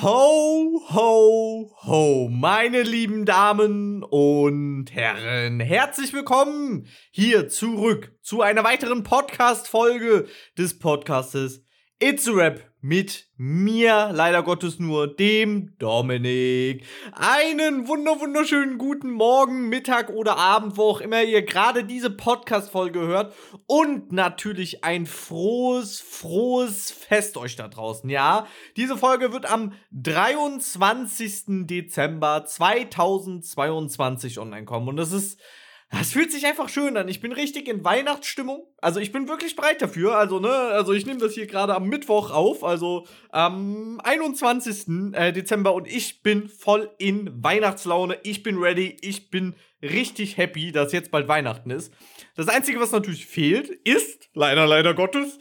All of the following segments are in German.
Ho, ho, ho, meine lieben Damen und Herren, herzlich willkommen hier zurück zu einer weiteren Podcast-Folge des Podcastes It's a Rap mit mir, leider Gottes nur, dem Dominik. Einen wunder wunderschönen guten Morgen, Mittag oder Abend, wo auch immer ihr gerade diese Podcast-Folge hört. Und natürlich ein frohes, frohes Fest euch da draußen, ja? Diese Folge wird am 23. Dezember 2022 online kommen. Und das ist das fühlt sich einfach schön an. Ich bin richtig in Weihnachtsstimmung. Also ich bin wirklich bereit dafür. Also, ne, also ich nehme das hier gerade am Mittwoch auf, also am 21. Äh, Dezember und ich bin voll in Weihnachtslaune. Ich bin ready. Ich bin richtig happy, dass jetzt bald Weihnachten ist. Das Einzige, was natürlich fehlt, ist, leider, leider Gottes,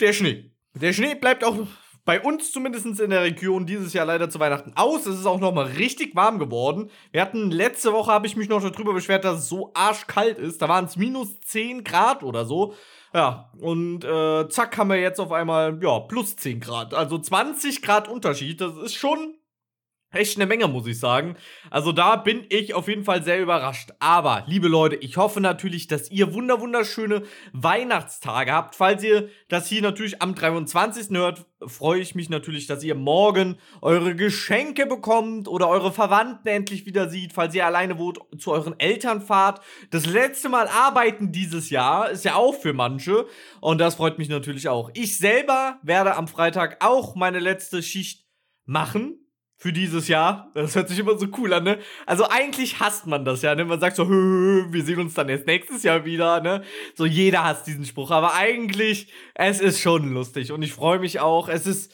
der Schnee. Der Schnee bleibt auch bei uns zumindest in der Region dieses Jahr leider zu Weihnachten aus. Es ist auch noch mal richtig warm geworden. Wir hatten letzte Woche, habe ich mich noch darüber beschwert, dass es so arschkalt ist. Da waren es minus 10 Grad oder so. Ja, und äh, zack haben wir jetzt auf einmal, ja, plus 10 Grad. Also 20 Grad Unterschied. Das ist schon echt eine Menge, muss ich sagen. Also da bin ich auf jeden Fall sehr überrascht. Aber, liebe Leute, ich hoffe natürlich, dass ihr wunder wunderschöne Weihnachtstage habt. Falls ihr das hier natürlich am 23. hört, freue ich mich natürlich, dass ihr morgen eure Geschenke bekommt oder eure Verwandten endlich wieder sieht, falls ihr alleine wohnt, zu euren Eltern fahrt. Das letzte Mal arbeiten dieses Jahr ist ja auch für manche und das freut mich natürlich auch. Ich selber werde am Freitag auch meine letzte Schicht machen für dieses Jahr. Das hört sich immer so cool an, ne? Also eigentlich hasst man das ja, ne? Man sagt so, wir sehen uns dann erst nächstes Jahr wieder, ne? So jeder hasst diesen Spruch, aber eigentlich es ist schon lustig und ich freue mich auch. Es ist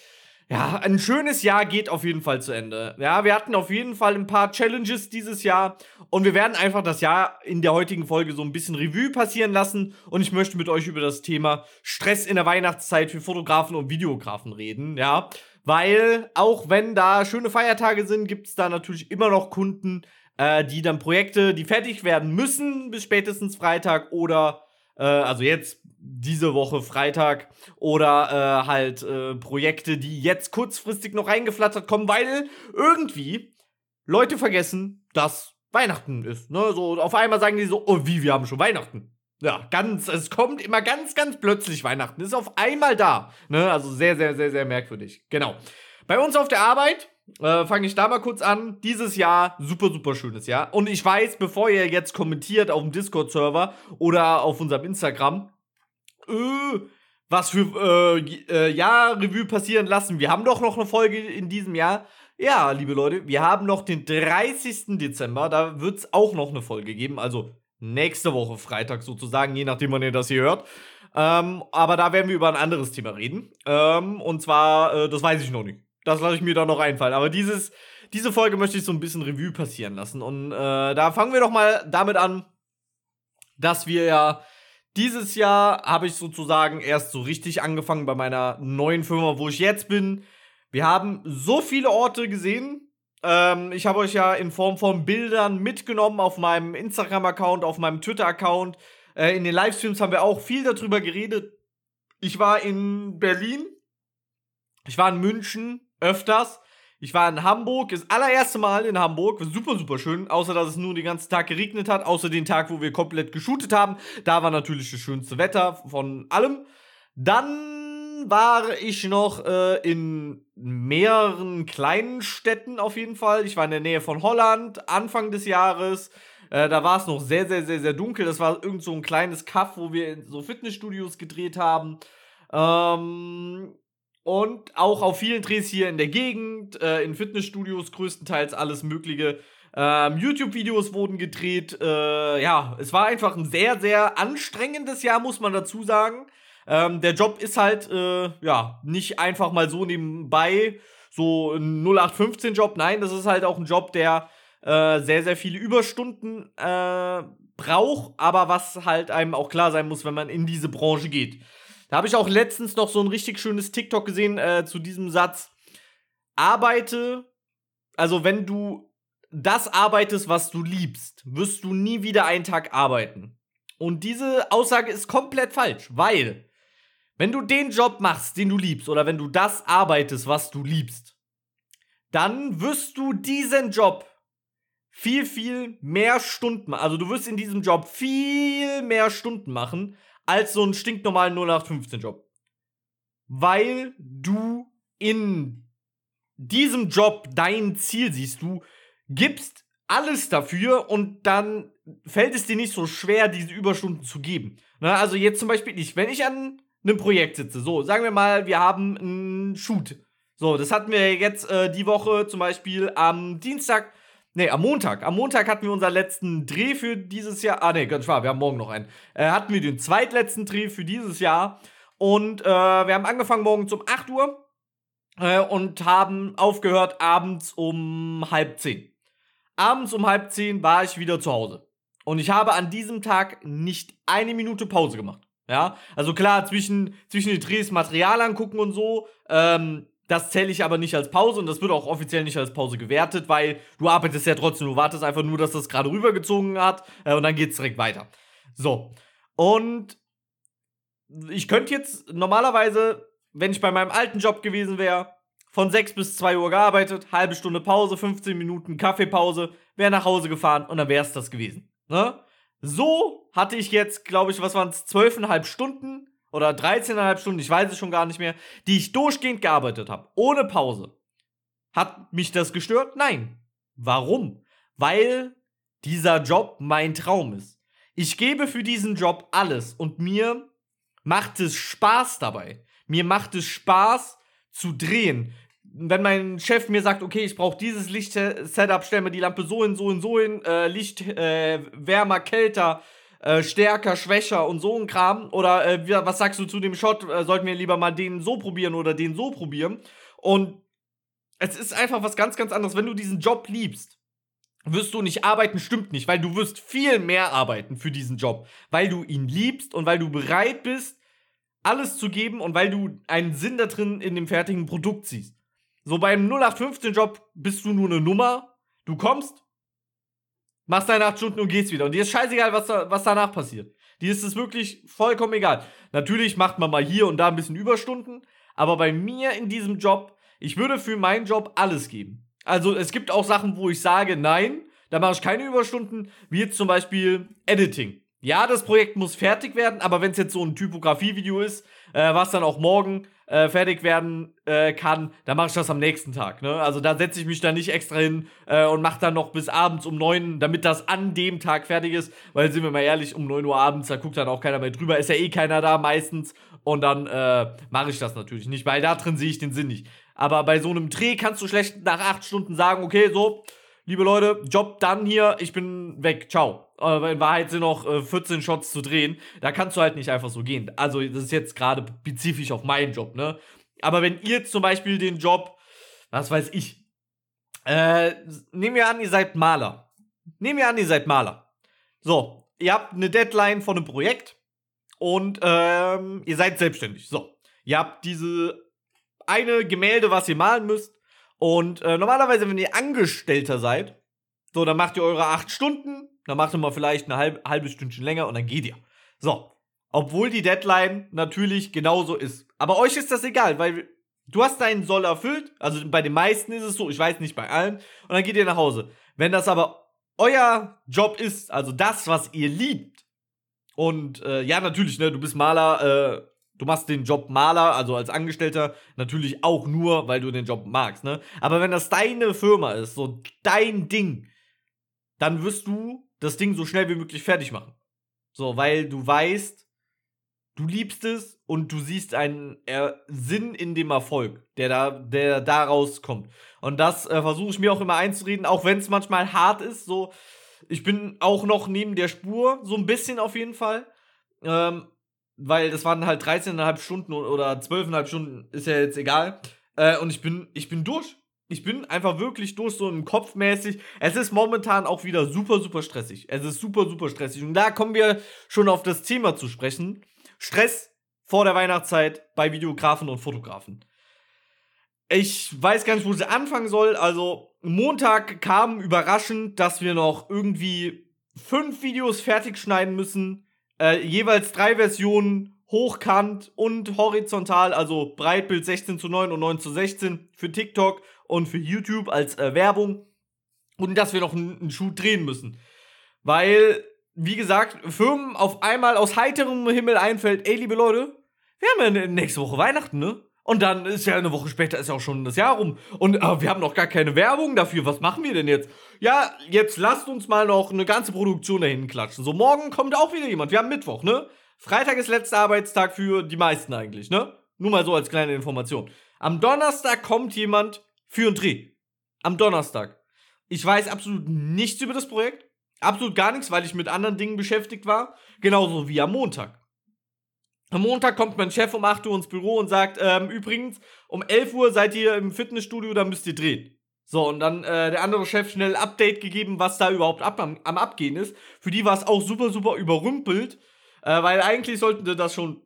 ja, ein schönes Jahr geht auf jeden Fall zu Ende. Ja, wir hatten auf jeden Fall ein paar Challenges dieses Jahr und wir werden einfach das Jahr in der heutigen Folge so ein bisschen Revue passieren lassen und ich möchte mit euch über das Thema Stress in der Weihnachtszeit für Fotografen und Videografen reden, ja weil auch wenn da schöne Feiertage sind, gibt es da natürlich immer noch Kunden, äh, die dann Projekte, die fertig werden müssen bis spätestens Freitag oder äh, also jetzt diese Woche Freitag oder äh, halt äh, Projekte, die jetzt kurzfristig noch reingeflattert kommen, weil irgendwie Leute vergessen, dass Weihnachten ist. Ne? So auf einmal sagen die so, oh wie, wir haben schon Weihnachten. Ja, ganz, es kommt immer ganz, ganz plötzlich Weihnachten. Ist auf einmal da. Ne? Also sehr, sehr, sehr, sehr merkwürdig. Genau. Bei uns auf der Arbeit äh, fange ich da mal kurz an. Dieses Jahr super, super schönes Jahr. Und ich weiß, bevor ihr jetzt kommentiert auf dem Discord-Server oder auf unserem Instagram, äh, was für äh, äh, Jahr Revue passieren lassen. Wir haben doch noch eine Folge in diesem Jahr. Ja, liebe Leute, wir haben noch den 30. Dezember. Da wird es auch noch eine Folge geben. Also nächste Woche Freitag sozusagen, je nachdem, wann ihr das hier hört. Ähm, aber da werden wir über ein anderes Thema reden. Ähm, und zwar, äh, das weiß ich noch nicht. Das lasse ich mir da noch einfallen. Aber dieses, diese Folge möchte ich so ein bisschen Revue passieren lassen. Und äh, da fangen wir doch mal damit an, dass wir ja dieses Jahr habe ich sozusagen erst so richtig angefangen bei meiner neuen Firma, wo ich jetzt bin. Wir haben so viele Orte gesehen, ähm, ich habe euch ja in Form von Bildern mitgenommen auf meinem Instagram-Account, auf meinem Twitter-Account. Äh, in den Livestreams haben wir auch viel darüber geredet. Ich war in Berlin. Ich war in München öfters. Ich war in Hamburg, das allererste Mal in Hamburg, super, super schön, außer dass es nur den ganzen Tag geregnet hat, außer den Tag, wo wir komplett geshootet haben. Da war natürlich das schönste Wetter von allem. Dann war ich noch äh, in mehreren kleinen Städten auf jeden Fall. Ich war in der Nähe von Holland, Anfang des Jahres. Äh, da war es noch sehr, sehr, sehr, sehr dunkel. Das war irgend so ein kleines Kaff, wo wir so Fitnessstudios gedreht haben. Ähm, und auch auf vielen Drehs hier in der Gegend, äh, in Fitnessstudios größtenteils alles Mögliche. Ähm, YouTube-Videos wurden gedreht. Äh, ja, es war einfach ein sehr, sehr anstrengendes Jahr, muss man dazu sagen. Ähm, der Job ist halt, äh, ja, nicht einfach mal so nebenbei, so ein 0815-Job. Nein, das ist halt auch ein Job, der äh, sehr, sehr viele Überstunden äh, braucht, aber was halt einem auch klar sein muss, wenn man in diese Branche geht. Da habe ich auch letztens noch so ein richtig schönes TikTok gesehen äh, zu diesem Satz. Arbeite, also wenn du das arbeitest, was du liebst, wirst du nie wieder einen Tag arbeiten. Und diese Aussage ist komplett falsch, weil wenn du den Job machst, den du liebst, oder wenn du das arbeitest, was du liebst, dann wirst du diesen Job viel, viel mehr Stunden, also du wirst in diesem Job viel mehr Stunden machen, als so einen stinknormalen 0815-Job. Weil du in diesem Job dein Ziel siehst. Du gibst alles dafür und dann fällt es dir nicht so schwer, diese Überstunden zu geben. Na, also jetzt zum Beispiel ich, wenn ich an einem Projekt sitze, so, sagen wir mal, wir haben einen Shoot. So, das hatten wir jetzt äh, die Woche zum Beispiel am Dienstag, nee, am Montag. Am Montag hatten wir unseren letzten Dreh für dieses Jahr. Ah, nee, ganz wahr, wir haben morgen noch einen. Äh, hatten wir den zweitletzten Dreh für dieses Jahr. Und äh, wir haben angefangen morgens um 8 Uhr äh, und haben aufgehört abends um halb zehn. Abends um halb zehn war ich wieder zu Hause. Und ich habe an diesem Tag nicht eine Minute Pause gemacht. Ja, also klar, zwischen, zwischen den Drehs Material angucken und so, ähm, das zähle ich aber nicht als Pause und das wird auch offiziell nicht als Pause gewertet, weil du arbeitest ja trotzdem, du wartest einfach nur, dass das gerade rübergezogen hat äh, und dann geht's direkt weiter. So. Und ich könnte jetzt normalerweise, wenn ich bei meinem alten Job gewesen wäre, von 6 bis 2 Uhr gearbeitet, halbe Stunde Pause, 15 Minuten Kaffeepause, wäre nach Hause gefahren und dann wäre es das gewesen. Ne? So hatte ich jetzt, glaube ich, was waren es, 12,5 Stunden oder 13,5 Stunden, ich weiß es schon gar nicht mehr, die ich durchgehend gearbeitet habe, ohne Pause. Hat mich das gestört? Nein. Warum? Weil dieser Job mein Traum ist. Ich gebe für diesen Job alles und mir macht es Spaß dabei. Mir macht es Spaß zu drehen. Wenn mein Chef mir sagt, okay, ich brauche dieses Licht-Setup, stellen wir die Lampe so hin, so hin, so hin, äh, Licht äh, wärmer, kälter, äh, stärker, schwächer und so ein Kram. Oder äh, was sagst du zu dem Shot? Äh, sollten wir lieber mal den so probieren oder den so probieren? Und es ist einfach was ganz, ganz anderes. Wenn du diesen Job liebst, wirst du nicht arbeiten, stimmt nicht, weil du wirst viel mehr arbeiten für diesen Job, weil du ihn liebst und weil du bereit bist, alles zu geben und weil du einen Sinn da drin in dem fertigen Produkt siehst. So beim 0815-Job bist du nur eine Nummer, du kommst, machst deine 8 Stunden und gehst wieder. Und dir ist scheißegal, was, da, was danach passiert. Dir ist es wirklich vollkommen egal. Natürlich macht man mal hier und da ein bisschen Überstunden, aber bei mir in diesem Job, ich würde für meinen Job alles geben. Also es gibt auch Sachen, wo ich sage, nein, da mache ich keine Überstunden, wie jetzt zum Beispiel Editing. Ja, das Projekt muss fertig werden, aber wenn es jetzt so ein Typografie-Video ist, äh, was dann auch morgen äh, fertig werden äh, kann, dann mache ich das am nächsten Tag. Ne? Also da setze ich mich dann nicht extra hin äh, und mache dann noch bis abends um 9, damit das an dem Tag fertig ist. Weil, sind wir mal ehrlich, um 9 Uhr abends, da guckt dann auch keiner mehr drüber. Ist ja eh keiner da meistens. Und dann äh, mache ich das natürlich nicht, weil da drin sehe ich den Sinn nicht. Aber bei so einem Dreh kannst du schlecht nach 8 Stunden sagen, okay, so, liebe Leute, Job dann hier, ich bin weg, ciao. Aber in Wahrheit sind noch äh, 14 Shots zu drehen. Da kannst du halt nicht einfach so gehen. Also, das ist jetzt gerade spezifisch auf meinen Job, ne? Aber wenn ihr zum Beispiel den Job, was weiß ich, äh, nehmen wir an, ihr seid Maler. Nehmen wir an, ihr seid Maler. So, ihr habt eine Deadline von einem Projekt und ähm, ihr seid selbstständig. So, ihr habt diese eine Gemälde, was ihr malen müsst. Und äh, normalerweise, wenn ihr Angestellter seid, so, dann macht ihr eure acht Stunden, dann macht ihr mal vielleicht ein halb, halbes Stündchen länger und dann geht ihr. So. Obwohl die Deadline natürlich genauso ist. Aber euch ist das egal, weil du hast deinen Soll erfüllt. Also bei den meisten ist es so, ich weiß nicht bei allen. Und dann geht ihr nach Hause. Wenn das aber euer Job ist, also das, was ihr liebt, und äh, ja, natürlich, ne, du bist Maler, äh, du machst den Job Maler, also als Angestellter, natürlich auch nur, weil du den Job magst, ne? Aber wenn das deine Firma ist, so dein Ding, dann wirst du das Ding so schnell wie möglich fertig machen. So, weil du weißt, du liebst es und du siehst einen er Sinn in dem Erfolg, der da, der daraus kommt. Und das äh, versuche ich mir auch immer einzureden, auch wenn es manchmal hart ist. So, ich bin auch noch neben der Spur, so ein bisschen auf jeden Fall. Ähm, weil das waren halt 13,5 Stunden oder 12,5 Stunden, ist ja jetzt egal. Äh, und ich bin, ich bin durch ich bin einfach wirklich durch so im Kopf mäßig. Es ist momentan auch wieder super, super stressig. Es ist super, super stressig. Und da kommen wir schon auf das Thema zu sprechen. Stress vor der Weihnachtszeit bei Videografen und Fotografen. Ich weiß gar nicht, wo sie anfangen soll. Also, Montag kam überraschend, dass wir noch irgendwie fünf Videos fertig schneiden müssen. Äh, jeweils drei Versionen hochkant und horizontal, also Breitbild 16 zu 9 und 9 zu 16 für TikTok und für YouTube als äh, Werbung und dass wir noch einen, einen Schuh drehen müssen. Weil, wie gesagt, Firmen auf einmal aus heiterem Himmel einfällt, ey, liebe Leute, wir haben ja nächste Woche Weihnachten, ne? Und dann ist ja eine Woche später ist ja auch schon das Jahr rum. Und äh, wir haben noch gar keine Werbung dafür. Was machen wir denn jetzt? Ja, jetzt lasst uns mal noch eine ganze Produktion dahin klatschen. So, morgen kommt auch wieder jemand. Wir haben Mittwoch, ne? Freitag ist letzter Arbeitstag für die meisten eigentlich, ne? Nur mal so als kleine Information. Am Donnerstag kommt jemand für einen Dreh. Am Donnerstag. Ich weiß absolut nichts über das Projekt. Absolut gar nichts, weil ich mit anderen Dingen beschäftigt war. Genauso wie am Montag. Am Montag kommt mein Chef um 8 Uhr ins Büro und sagt, ähm, übrigens, um 11 Uhr seid ihr im Fitnessstudio, da müsst ihr drehen. So, und dann äh, der andere Chef schnell Update gegeben, was da überhaupt ab, am, am Abgehen ist. Für die war es auch super, super überrümpelt, äh, weil eigentlich sollten das schon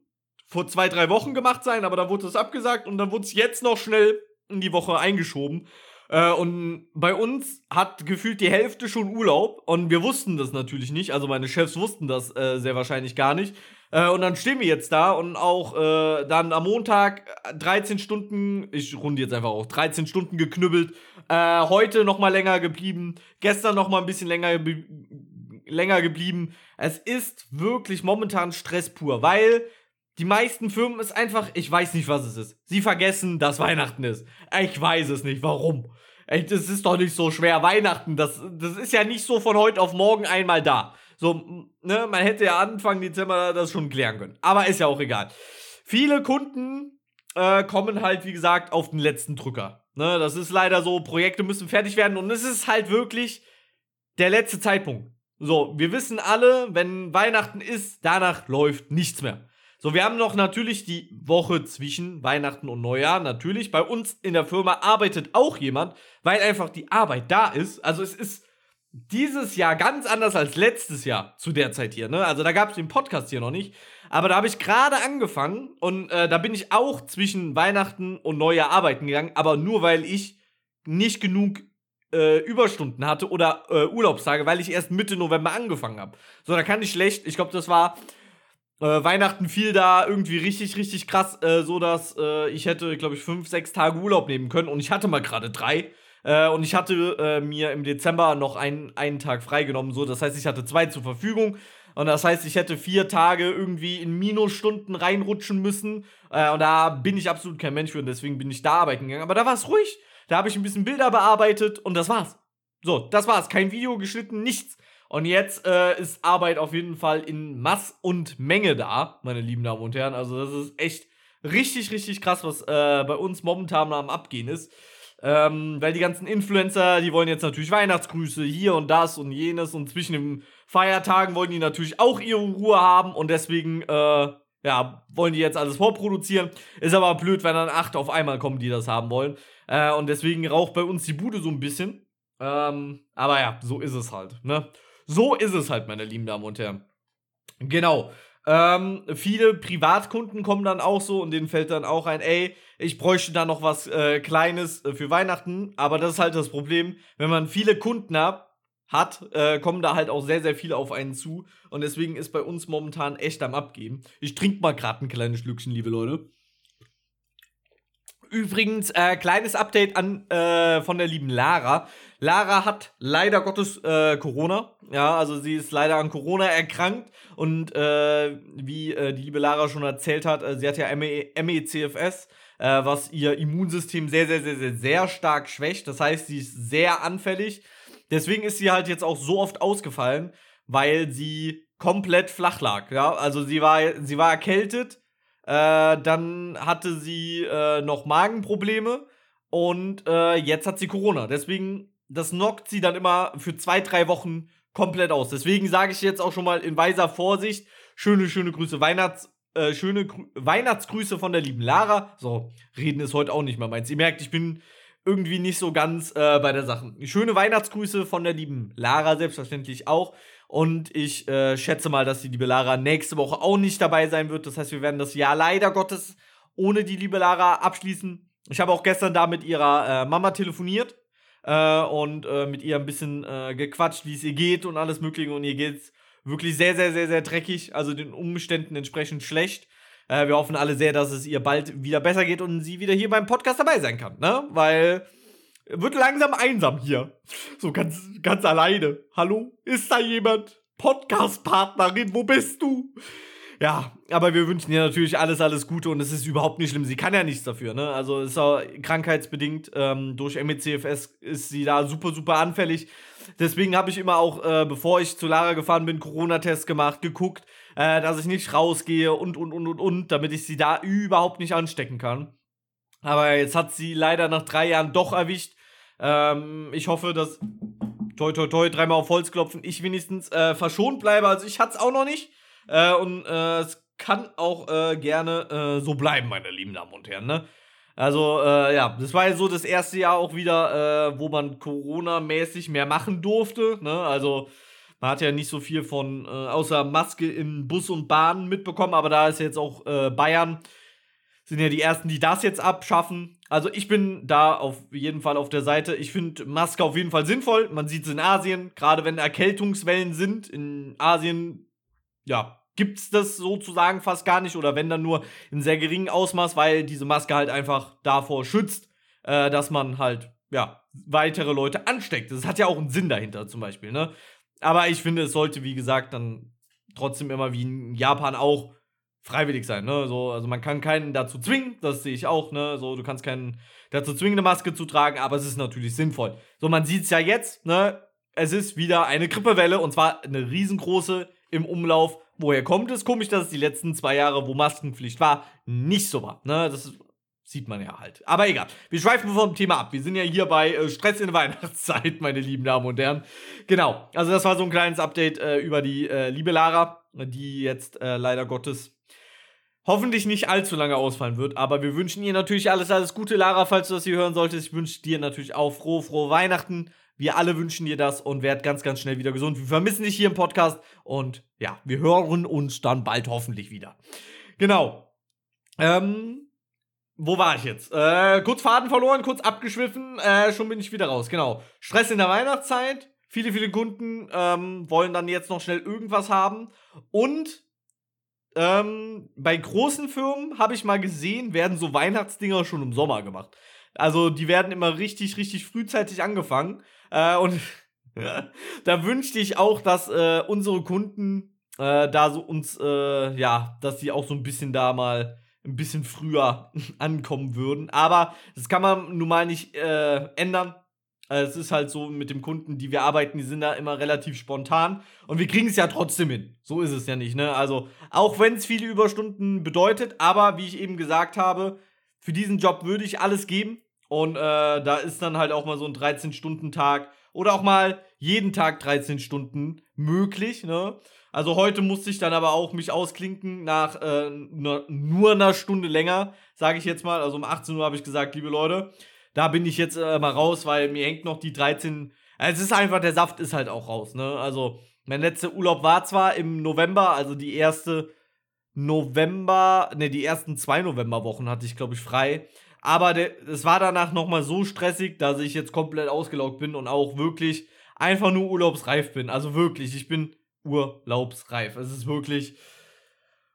vor zwei, drei Wochen gemacht sein, aber da wurde es abgesagt und dann wurde es jetzt noch schnell in die Woche eingeschoben. Äh, und bei uns hat gefühlt die Hälfte schon Urlaub und wir wussten das natürlich nicht. Also meine Chefs wussten das äh, sehr wahrscheinlich gar nicht. Äh, und dann stehen wir jetzt da und auch äh, dann am Montag 13 Stunden, ich runde jetzt einfach auf, 13 Stunden geknüppelt. Äh, heute noch mal länger geblieben, gestern noch mal ein bisschen länger, länger geblieben. Es ist wirklich momentan Stress pur, weil die meisten Firmen ist einfach, ich weiß nicht, was es ist. Sie vergessen, dass Weihnachten ist. Ich weiß es nicht, warum. Ey, das ist doch nicht so schwer. Weihnachten, das, das ist ja nicht so von heute auf morgen einmal da. So, ne, man hätte ja Anfang Dezember das schon klären können. Aber ist ja auch egal. Viele Kunden äh, kommen halt, wie gesagt, auf den letzten Drücker. Ne, das ist leider so, Projekte müssen fertig werden und es ist halt wirklich der letzte Zeitpunkt. So, wir wissen alle, wenn Weihnachten ist, danach läuft nichts mehr. So, wir haben noch natürlich die Woche zwischen Weihnachten und Neujahr. Natürlich, bei uns in der Firma arbeitet auch jemand, weil einfach die Arbeit da ist. Also es ist dieses Jahr ganz anders als letztes Jahr zu der Zeit hier. Ne? Also da gab es den Podcast hier noch nicht. Aber da habe ich gerade angefangen und äh, da bin ich auch zwischen Weihnachten und Neujahr arbeiten gegangen, aber nur weil ich nicht genug äh, Überstunden hatte oder äh, Urlaubstage, weil ich erst Mitte November angefangen habe. So, da kann ich schlecht, ich glaube, das war äh, Weihnachten fiel da irgendwie richtig, richtig krass, äh, so dass äh, ich hätte, glaube ich, fünf, sechs Tage Urlaub nehmen können und ich hatte mal gerade drei. Äh, und ich hatte äh, mir im Dezember noch ein, einen Tag freigenommen, so. Das heißt, ich hatte zwei zur Verfügung. Und das heißt, ich hätte vier Tage irgendwie in Minusstunden reinrutschen müssen. Äh, und da bin ich absolut kein Mensch für und deswegen bin ich da arbeiten gegangen. Aber da war es ruhig. Da habe ich ein bisschen Bilder bearbeitet und das war's. So, das war's. Kein Video geschnitten, nichts. Und jetzt äh, ist Arbeit auf jeden Fall in Mass und Menge da, meine lieben Damen und Herren. Also, das ist echt richtig, richtig krass, was äh, bei uns momentan am Abgehen ist. Ähm, weil die ganzen Influencer, die wollen jetzt natürlich Weihnachtsgrüße, hier und das und jenes und zwischen den Feiertagen wollen die natürlich auch ihre Ruhe haben und deswegen, äh, ja, wollen die jetzt alles vorproduzieren. Ist aber blöd, wenn dann acht auf einmal kommen, die das haben wollen. Äh, und deswegen raucht bei uns die Bude so ein bisschen. Ähm, aber ja, so ist es halt, ne? So ist es halt, meine lieben Damen und Herren. Genau. Ähm, viele Privatkunden kommen dann auch so und denen fällt dann auch ein, ey, ich bräuchte da noch was äh, Kleines äh, für Weihnachten. Aber das ist halt das Problem, wenn man viele Kunden hat, hat, äh, kommen da halt auch sehr, sehr viele auf einen zu. Und deswegen ist bei uns momentan echt am Abgeben. Ich trinke mal gerade ein kleines Schlückchen, liebe Leute. Übrigens, äh, kleines Update an, äh, von der lieben Lara. Lara hat leider Gottes äh, Corona. Ja, also sie ist leider an Corona erkrankt. Und äh, wie äh, die liebe Lara schon erzählt hat, äh, sie hat ja MECFS, äh, was ihr Immunsystem sehr, sehr, sehr, sehr, sehr stark schwächt. Das heißt, sie ist sehr anfällig. Deswegen ist sie halt jetzt auch so oft ausgefallen, weil sie komplett flach lag. Ja, also sie war, sie war erkältet äh, dann hatte sie noch Magenprobleme und äh, jetzt hat sie Corona. Deswegen, das knockt sie dann immer für zwei, drei Wochen komplett aus. Deswegen sage ich jetzt auch schon mal in weiser Vorsicht: schöne, schöne Grüße, Weihnachts, äh, schöne Grü Weihnachtsgrüße von der lieben Lara. So, reden ist heute auch nicht mehr meins. Ihr merkt, ich bin irgendwie nicht so ganz äh, bei der Sache. Schöne Weihnachtsgrüße von der lieben Lara, selbstverständlich auch. Und ich äh, schätze mal, dass die liebe Lara nächste Woche auch nicht dabei sein wird. Das heißt, wir werden das Jahr leider Gottes ohne die liebe Lara abschließen. Ich habe auch gestern da mit ihrer äh, Mama telefoniert äh, und äh, mit ihr ein bisschen äh, gequatscht, wie es ihr geht und alles Mögliche. Und ihr geht es wirklich sehr, sehr, sehr, sehr dreckig, also den Umständen entsprechend schlecht. Äh, wir hoffen alle sehr, dass es ihr bald wieder besser geht und sie wieder hier beim Podcast dabei sein kann, ne? Weil wird langsam einsam hier. So ganz, ganz alleine. Hallo? Ist da jemand? Podcast-Partnerin, wo bist du? Ja, aber wir wünschen ihr natürlich alles, alles Gute und es ist überhaupt nicht schlimm. Sie kann ja nichts dafür, ne? Also ist auch krankheitsbedingt. Ähm, durch MECFS ist sie da super, super anfällig. Deswegen habe ich immer auch, äh, bevor ich zu Lara gefahren bin, Corona-Test gemacht, geguckt, äh, dass ich nicht rausgehe und, und, und, und, und, damit ich sie da überhaupt nicht anstecken kann. Aber jetzt hat sie leider nach drei Jahren doch erwischt. Ähm, ich hoffe, dass toi toi toi dreimal auf Holz klopfen, ich wenigstens äh, verschont bleibe. Also ich hatte es auch noch nicht. Äh, und äh, es kann auch äh, gerne äh, so bleiben, meine lieben Damen und Herren. Ne? Also, äh, ja, das war ja so das erste Jahr auch wieder, äh, wo man Corona-mäßig mehr machen durfte. Ne? Also, man hat ja nicht so viel von, außer Maske in Bus und Bahn mitbekommen, aber da ist jetzt auch Bayern, sind ja die ersten, die das jetzt abschaffen. Also, ich bin da auf jeden Fall auf der Seite. Ich finde Maske auf jeden Fall sinnvoll. Man sieht es in Asien, gerade wenn Erkältungswellen sind. In Asien, ja, gibt es das sozusagen fast gar nicht oder wenn dann nur in sehr geringem Ausmaß, weil diese Maske halt einfach davor schützt, äh, dass man halt, ja, weitere Leute ansteckt. Das hat ja auch einen Sinn dahinter zum Beispiel, ne? Aber ich finde, es sollte, wie gesagt, dann trotzdem immer wie in Japan auch freiwillig sein, ne? So, also man kann keinen dazu zwingen, das sehe ich auch, ne? So, du kannst keinen dazu zwingen, eine Maske zu tragen, aber es ist natürlich sinnvoll. So, man sieht es ja jetzt, ne? Es ist wieder eine Grippewelle und zwar eine riesengroße im Umlauf Woher kommt es? Komisch, dass es die letzten zwei Jahre, wo Maskenpflicht war, nicht so war. Ne? Das sieht man ja halt. Aber egal. Wir schweifen vom Thema ab. Wir sind ja hier bei äh, Stress in Weihnachtszeit, meine lieben Damen und Herren. Genau. Also, das war so ein kleines Update äh, über die äh, liebe Lara, die jetzt äh, leider Gottes hoffentlich nicht allzu lange ausfallen wird. Aber wir wünschen ihr natürlich alles, alles Gute, Lara, falls du das hier hören solltest. Ich wünsche dir natürlich auch frohe, frohe Weihnachten. Wir alle wünschen dir das und werd ganz, ganz schnell wieder gesund. Wir vermissen dich hier im Podcast und ja, wir hören uns dann bald hoffentlich wieder. Genau. Ähm, wo war ich jetzt? Äh, kurz Faden verloren, kurz abgeschwiffen, äh, schon bin ich wieder raus. Genau. Stress in der Weihnachtszeit. Viele, viele Kunden ähm, wollen dann jetzt noch schnell irgendwas haben. Und ähm, bei großen Firmen habe ich mal gesehen, werden so Weihnachtsdinger schon im Sommer gemacht. Also die werden immer richtig, richtig frühzeitig angefangen. Äh, und da wünschte ich auch, dass äh, unsere Kunden äh, da so uns, äh, ja, dass die auch so ein bisschen da mal ein bisschen früher ankommen würden. Aber das kann man nun mal nicht äh, ändern. Äh, es ist halt so mit dem Kunden, die wir arbeiten, die sind da immer relativ spontan. Und wir kriegen es ja trotzdem hin. So ist es ja nicht, ne? Also, auch wenn es viele Überstunden bedeutet, aber wie ich eben gesagt habe, für diesen Job würde ich alles geben. Und äh, da ist dann halt auch mal so ein 13-Stunden-Tag oder auch mal jeden Tag 13 Stunden möglich. Ne? Also heute musste ich dann aber auch mich ausklinken nach äh, nur einer Stunde länger, sage ich jetzt mal. Also um 18 Uhr habe ich gesagt, liebe Leute, da bin ich jetzt äh, mal raus, weil mir hängt noch die 13. Also es ist einfach, der Saft ist halt auch raus. Ne? Also mein letzter Urlaub war zwar im November, also die erste November, ne, die ersten zwei Novemberwochen hatte ich, glaube ich, frei. Aber es war danach nochmal so stressig, dass ich jetzt komplett ausgelaugt bin und auch wirklich einfach nur urlaubsreif bin. Also wirklich, ich bin urlaubsreif. Es ist wirklich.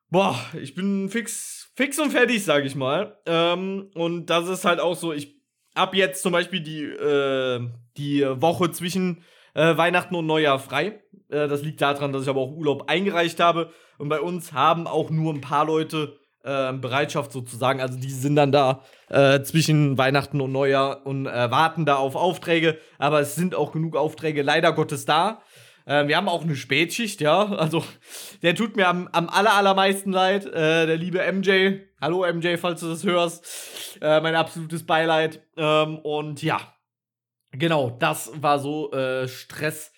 Boah, ich bin fix, fix und fertig, sag ich mal. Ähm, und das ist halt auch so, ich ab jetzt zum Beispiel die, äh, die Woche zwischen äh, Weihnachten und Neujahr frei. Äh, das liegt daran, dass ich aber auch Urlaub eingereicht habe. Und bei uns haben auch nur ein paar Leute äh, Bereitschaft sozusagen. Also die sind dann da äh, zwischen Weihnachten und Neujahr und äh, warten da auf Aufträge. Aber es sind auch genug Aufträge leider Gottes da. Äh, wir haben auch eine Spätschicht, ja. Also der tut mir am, am aller, allermeisten leid. Äh, der liebe MJ. Hallo MJ, falls du das hörst. Äh, mein absolutes Beileid. Ähm, und ja, genau, das war so Stress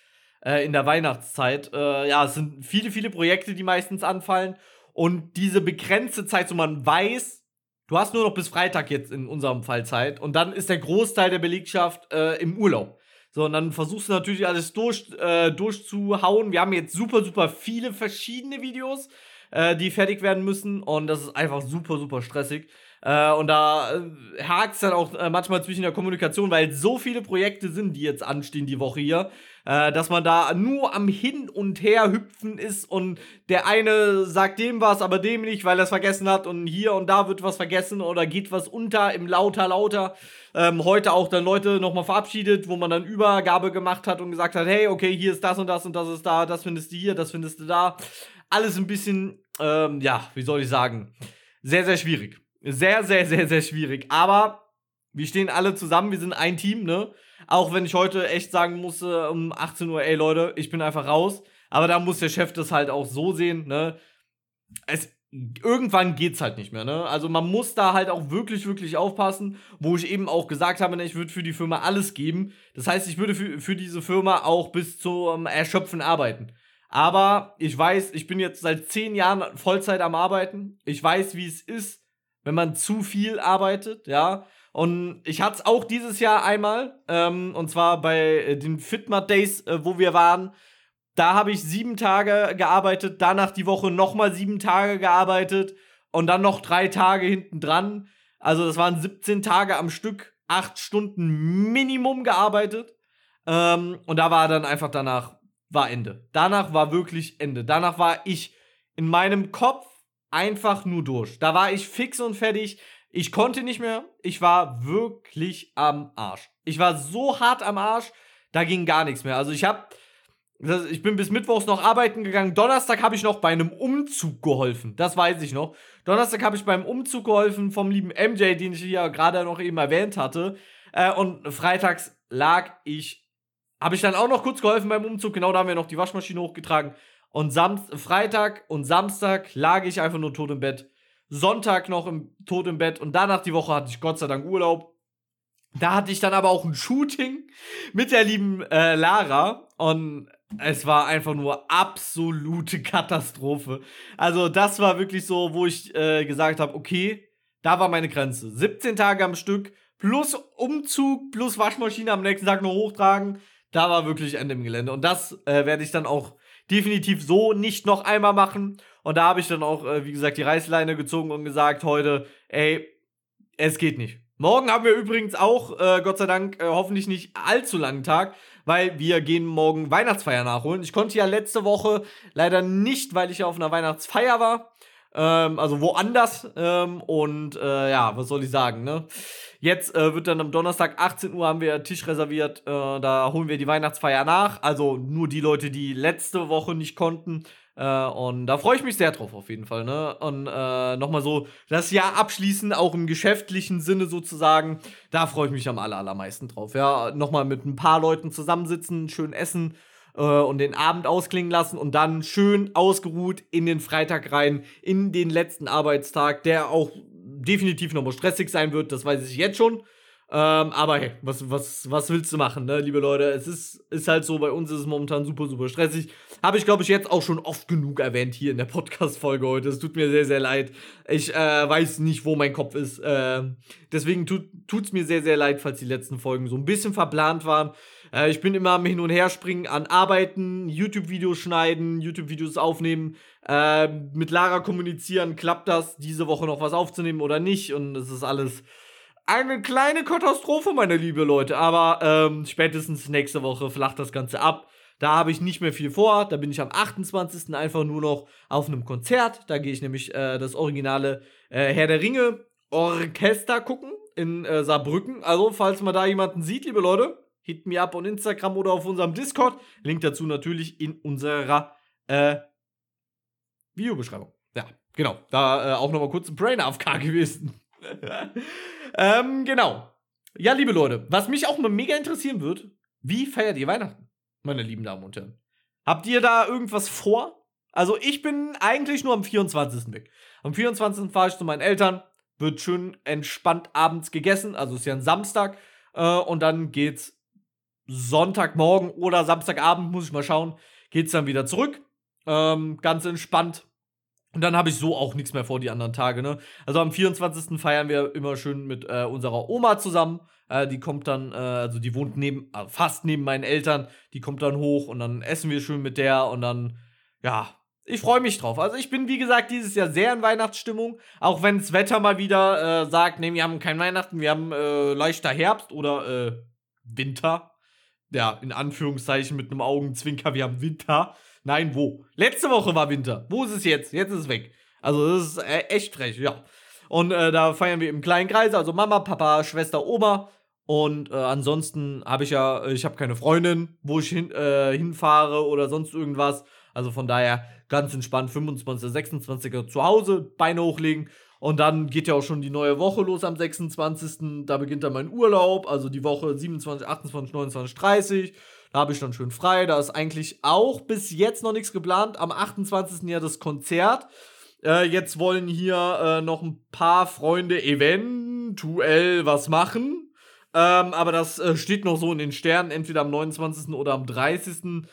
in der Weihnachtszeit. ja, es sind viele, viele Projekte, die meistens anfallen. Und diese begrenzte Zeit, so man weiß, du hast nur noch bis Freitag jetzt in unserem Fall Zeit und dann ist der Großteil der Belegschaft äh, im Urlaub. So, und dann versuchst du natürlich alles durch, äh, durchzuhauen. Wir haben jetzt super, super viele verschiedene Videos, äh, die fertig werden müssen und das ist einfach super, super stressig. Äh, und da äh, hakt es dann auch äh, manchmal zwischen der Kommunikation, weil so viele Projekte sind, die jetzt anstehen die Woche hier, äh, dass man da nur am Hin und Her hüpfen ist und der eine sagt dem was, aber dem nicht, weil er es vergessen hat und hier und da wird was vergessen oder geht was unter im Lauter, Lauter. Ähm, heute auch dann Leute nochmal verabschiedet, wo man dann Übergabe gemacht hat und gesagt hat, hey, okay, hier ist das und das und das ist da, das findest du hier, das findest du da. Alles ein bisschen, ähm, ja, wie soll ich sagen, sehr, sehr schwierig. Sehr, sehr, sehr, sehr schwierig. Aber wir stehen alle zusammen, wir sind ein Team, ne? Auch wenn ich heute echt sagen musste um 18 Uhr, ey Leute, ich bin einfach raus. Aber da muss der Chef das halt auch so sehen, ne? Es, irgendwann geht's halt nicht mehr, ne? Also man muss da halt auch wirklich, wirklich aufpassen, wo ich eben auch gesagt habe, ne, ich würde für die Firma alles geben. Das heißt, ich würde für, für diese Firma auch bis zum Erschöpfen arbeiten. Aber ich weiß, ich bin jetzt seit zehn Jahren Vollzeit am Arbeiten. Ich weiß, wie es ist, wenn man zu viel arbeitet, ja. Und ich hatte es auch dieses Jahr einmal, ähm, und zwar bei äh, den Fitmat Days, äh, wo wir waren. Da habe ich sieben Tage gearbeitet, danach die Woche nochmal sieben Tage gearbeitet und dann noch drei Tage hinten dran. Also das waren 17 Tage am Stück, acht Stunden Minimum gearbeitet. Ähm, und da war dann einfach danach, war Ende. Danach war wirklich Ende. Danach war ich in meinem Kopf einfach nur durch. Da war ich fix und fertig. Ich konnte nicht mehr. Ich war wirklich am Arsch. Ich war so hart am Arsch, da ging gar nichts mehr. Also ich habe ich bin bis Mittwochs noch arbeiten gegangen. Donnerstag habe ich noch bei einem Umzug geholfen. Das weiß ich noch. Donnerstag habe ich beim Umzug geholfen vom lieben MJ, den ich hier gerade noch eben erwähnt hatte. Äh, und freitags lag ich, habe ich dann auch noch kurz geholfen beim Umzug. Genau, da haben wir noch die Waschmaschine hochgetragen. Und Samst Freitag und Samstag lag ich einfach nur tot im Bett. Sonntag noch im, tot im Bett und danach die Woche hatte ich Gott sei Dank Urlaub. Da hatte ich dann aber auch ein Shooting mit der lieben äh, Lara und es war einfach nur absolute Katastrophe. Also das war wirklich so, wo ich äh, gesagt habe, okay, da war meine Grenze. 17 Tage am Stück plus Umzug plus Waschmaschine am nächsten Tag noch hochtragen. Da war wirklich Ende im Gelände. Und das äh, werde ich dann auch definitiv so nicht noch einmal machen. Und da habe ich dann auch, äh, wie gesagt, die Reißleine gezogen und gesagt heute, ey, es geht nicht. Morgen haben wir übrigens auch, äh, Gott sei Dank, äh, hoffentlich nicht allzu langen Tag, weil wir gehen morgen Weihnachtsfeier nachholen. Ich konnte ja letzte Woche leider nicht, weil ich ja auf einer Weihnachtsfeier war. Ähm, also woanders. Ähm, und äh, ja, was soll ich sagen, ne? Jetzt äh, wird dann am Donnerstag 18 Uhr haben wir Tisch reserviert. Äh, da holen wir die Weihnachtsfeier nach. Also nur die Leute, die letzte Woche nicht konnten. Äh, und da freue ich mich sehr drauf auf jeden Fall. Ne? Und äh, nochmal so das Jahr abschließen, auch im geschäftlichen Sinne sozusagen. Da freue ich mich am aller, allermeisten drauf. Ja, nochmal mit ein paar Leuten zusammensitzen, schön essen äh, und den Abend ausklingen lassen und dann schön ausgeruht in den Freitag rein, in den letzten Arbeitstag, der auch definitiv nochmal stressig sein wird, das weiß ich jetzt schon. Ähm, aber hey, was, was, was willst du machen, ne, liebe Leute? Es ist, ist halt so, bei uns ist es momentan super, super stressig. Habe ich, glaube ich, jetzt auch schon oft genug erwähnt hier in der Podcast-Folge heute. Es tut mir sehr, sehr leid. Ich äh, weiß nicht, wo mein Kopf ist. Äh, deswegen tut es mir sehr, sehr leid, falls die letzten Folgen so ein bisschen verplant waren. Äh, ich bin immer am Hin- und Herspringen an Arbeiten, YouTube-Videos schneiden, YouTube-Videos aufnehmen, äh, mit Lara kommunizieren. Klappt das, diese Woche noch was aufzunehmen oder nicht? Und es ist alles eine kleine Katastrophe, meine liebe Leute. Aber ähm, spätestens nächste Woche flacht das Ganze ab. Da habe ich nicht mehr viel vor. Da bin ich am 28. einfach nur noch auf einem Konzert. Da gehe ich nämlich äh, das originale äh, Herr der Ringe Orchester gucken in äh, Saarbrücken. Also, falls man da jemanden sieht, liebe Leute, hit me up on Instagram oder auf unserem Discord. Link dazu natürlich in unserer äh, Videobeschreibung. Ja, genau. Da äh, auch nochmal kurz ein Brain AFK gewesen. ähm, genau. Ja, liebe Leute, was mich auch mal mega interessieren wird, wie feiert ihr Weihnachten, meine lieben Damen und Herren? Habt ihr da irgendwas vor? Also, ich bin eigentlich nur am 24. weg. Am 24. fahre ich zu meinen Eltern, wird schön entspannt abends gegessen, also ist ja ein Samstag, äh, und dann geht's Sonntagmorgen oder Samstagabend, muss ich mal schauen, geht's dann wieder zurück. Ähm, ganz entspannt und dann habe ich so auch nichts mehr vor die anderen Tage, ne? Also am 24. feiern wir immer schön mit äh, unserer Oma zusammen. Äh, die kommt dann, äh, also die wohnt neben, äh, fast neben meinen Eltern. Die kommt dann hoch und dann essen wir schön mit der und dann, ja, ich freue mich drauf. Also ich bin, wie gesagt, dieses Jahr sehr in Weihnachtsstimmung. Auch wenn das Wetter mal wieder äh, sagt, nee, wir haben kein Weihnachten, wir haben äh, leichter Herbst oder Winter. Ja, in Anführungszeichen mit einem Augenzwinker, wir haben Winter. Nein, wo? Letzte Woche war Winter. Wo ist es jetzt? Jetzt ist es weg. Also das ist äh, echt frech, ja. Und äh, da feiern wir im kleinen Kreis, also Mama, Papa, Schwester, Oma. Und äh, ansonsten habe ich ja, ich habe keine Freundin, wo ich hin, äh, hinfahre oder sonst irgendwas. Also von daher ganz entspannt 25. 26. zu Hause, Beine hochlegen. Und dann geht ja auch schon die neue Woche los am 26. Da beginnt dann mein Urlaub, also die Woche 27, 28, 29, 30. Da habe ich dann schön frei. Da ist eigentlich auch bis jetzt noch nichts geplant. Am 28. ja das Konzert. Äh, jetzt wollen hier äh, noch ein paar Freunde eventuell was machen. Ähm, aber das äh, steht noch so in den Sternen, entweder am 29. oder am 30.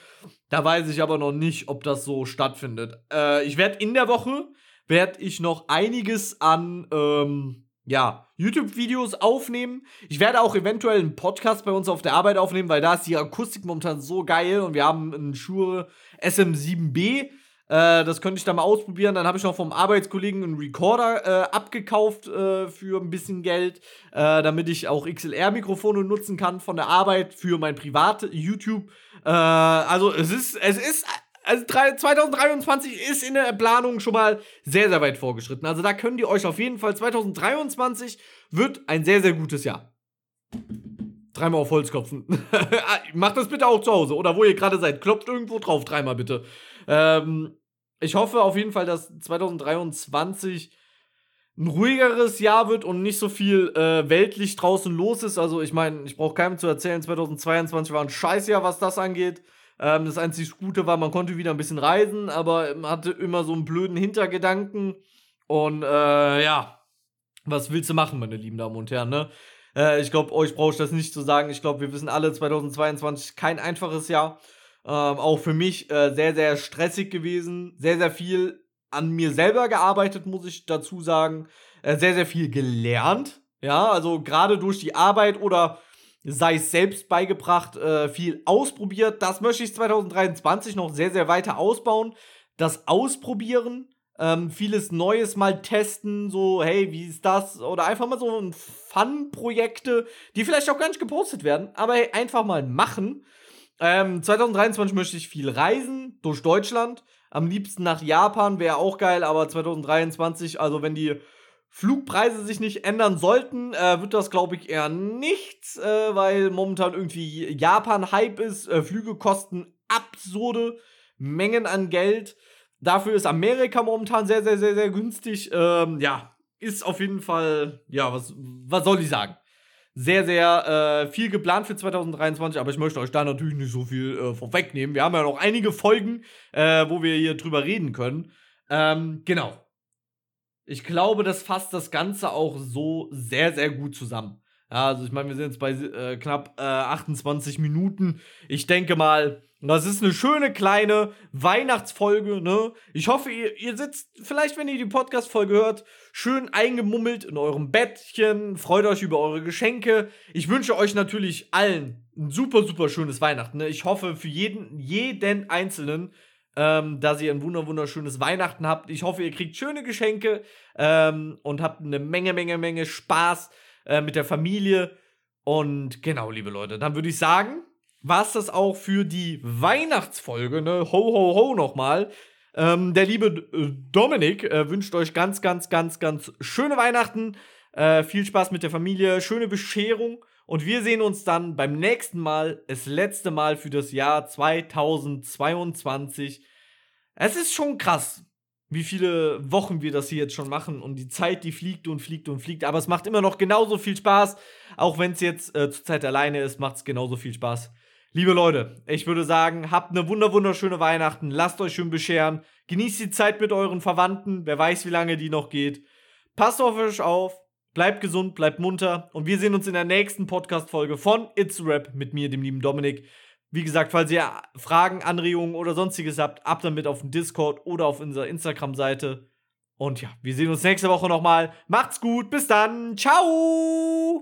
Da weiß ich aber noch nicht, ob das so stattfindet. Äh, ich werde in der Woche, werde ich noch einiges an, ähm, ja, YouTube-Videos aufnehmen. Ich werde auch eventuell einen Podcast bei uns auf der Arbeit aufnehmen, weil da ist die Akustik momentan so geil und wir haben einen Shure SM7B. Äh, das könnte ich dann mal ausprobieren. Dann habe ich noch vom Arbeitskollegen einen Recorder äh, abgekauft äh, für ein bisschen Geld, äh, damit ich auch XLR-Mikrofone nutzen kann von der Arbeit für mein privates YouTube. Äh, also es ist, es ist also 2023 ist in der Planung schon mal sehr, sehr weit vorgeschritten. Also da könnt ihr euch auf jeden Fall, 2023 wird ein sehr, sehr gutes Jahr. Dreimal auf Holz klopfen. Macht das bitte auch zu Hause oder wo ihr gerade seid. Klopft irgendwo drauf, dreimal bitte. Ähm, ich hoffe auf jeden Fall, dass 2023 ein ruhigeres Jahr wird und nicht so viel äh, weltlich draußen los ist. Also ich meine, ich brauche keinem zu erzählen, 2022 war ein Scheißjahr, was das angeht. Ähm, das einzig Gute war, man konnte wieder ein bisschen reisen, aber man hatte immer so einen blöden Hintergedanken. Und äh, ja, was willst du machen, meine lieben Damen und Herren, ne? Äh, ich glaube, euch brauche ich das nicht zu sagen. Ich glaube, wir wissen alle, 2022 kein einfaches Jahr. Ähm, auch für mich äh, sehr, sehr stressig gewesen. Sehr, sehr viel an mir selber gearbeitet, muss ich dazu sagen. Äh, sehr, sehr viel gelernt. Ja, also gerade durch die Arbeit oder sei es selbst beigebracht, äh, viel ausprobiert. Das möchte ich 2023 noch sehr, sehr weiter ausbauen. Das Ausprobieren, ähm, vieles Neues mal testen, so, hey, wie ist das? Oder einfach mal so Fun-Projekte, die vielleicht auch gar nicht gepostet werden, aber hey, einfach mal machen. Ähm, 2023 möchte ich viel reisen durch Deutschland. Am liebsten nach Japan wäre auch geil, aber 2023, also wenn die Flugpreise sich nicht ändern sollten, äh, wird das, glaube ich, eher nichts, äh, weil momentan irgendwie Japan-Hype ist. Äh, Flüge kosten absurde Mengen an Geld. Dafür ist Amerika momentan sehr, sehr, sehr, sehr günstig. Ähm, ja, ist auf jeden Fall, ja, was, was soll ich sagen? Sehr, sehr äh, viel geplant für 2023, aber ich möchte euch da natürlich nicht so viel äh, vorwegnehmen. Wir haben ja noch einige Folgen, äh, wo wir hier drüber reden können. Ähm, genau. Ich glaube, das fasst das Ganze auch so sehr, sehr gut zusammen. Ja, also ich meine, wir sind jetzt bei äh, knapp äh, 28 Minuten. Ich denke mal, das ist eine schöne kleine Weihnachtsfolge, ne? Ich hoffe, ihr, ihr sitzt vielleicht, wenn ihr die Podcast-Folge hört, schön eingemummelt in eurem Bettchen, freut euch über eure Geschenke. Ich wünsche euch natürlich allen ein super, super schönes Weihnachten. Ne? Ich hoffe für jeden, jeden Einzelnen, ähm, dass ihr ein wunder wunderschönes Weihnachten habt. Ich hoffe, ihr kriegt schöne Geschenke ähm, und habt eine Menge, Menge, Menge Spaß äh, mit der Familie. Und genau, liebe Leute, dann würde ich sagen, war es das auch für die Weihnachtsfolge, ne? Ho, ho, ho nochmal. Ähm, der liebe äh, Dominik äh, wünscht euch ganz, ganz, ganz, ganz schöne Weihnachten. Äh, viel Spaß mit der Familie, schöne Bescherung. Und wir sehen uns dann beim nächsten Mal, das letzte Mal für das Jahr 2022. Es ist schon krass, wie viele Wochen wir das hier jetzt schon machen und die Zeit, die fliegt und fliegt und fliegt. Aber es macht immer noch genauso viel Spaß. Auch wenn es jetzt äh, zur Zeit alleine ist, macht es genauso viel Spaß. Liebe Leute, ich würde sagen, habt eine wunder wunderschöne Weihnachten, lasst euch schön bescheren, genießt die Zeit mit euren Verwandten, wer weiß, wie lange die noch geht. Passt auf euch auf, bleibt gesund, bleibt munter und wir sehen uns in der nächsten Podcast-Folge von It's Rap mit mir, dem lieben Dominik. Wie gesagt, falls ihr Fragen, Anregungen oder sonstiges habt, ab damit auf dem Discord oder auf unserer Instagram-Seite. Und ja, wir sehen uns nächste Woche nochmal. Macht's gut, bis dann, ciao!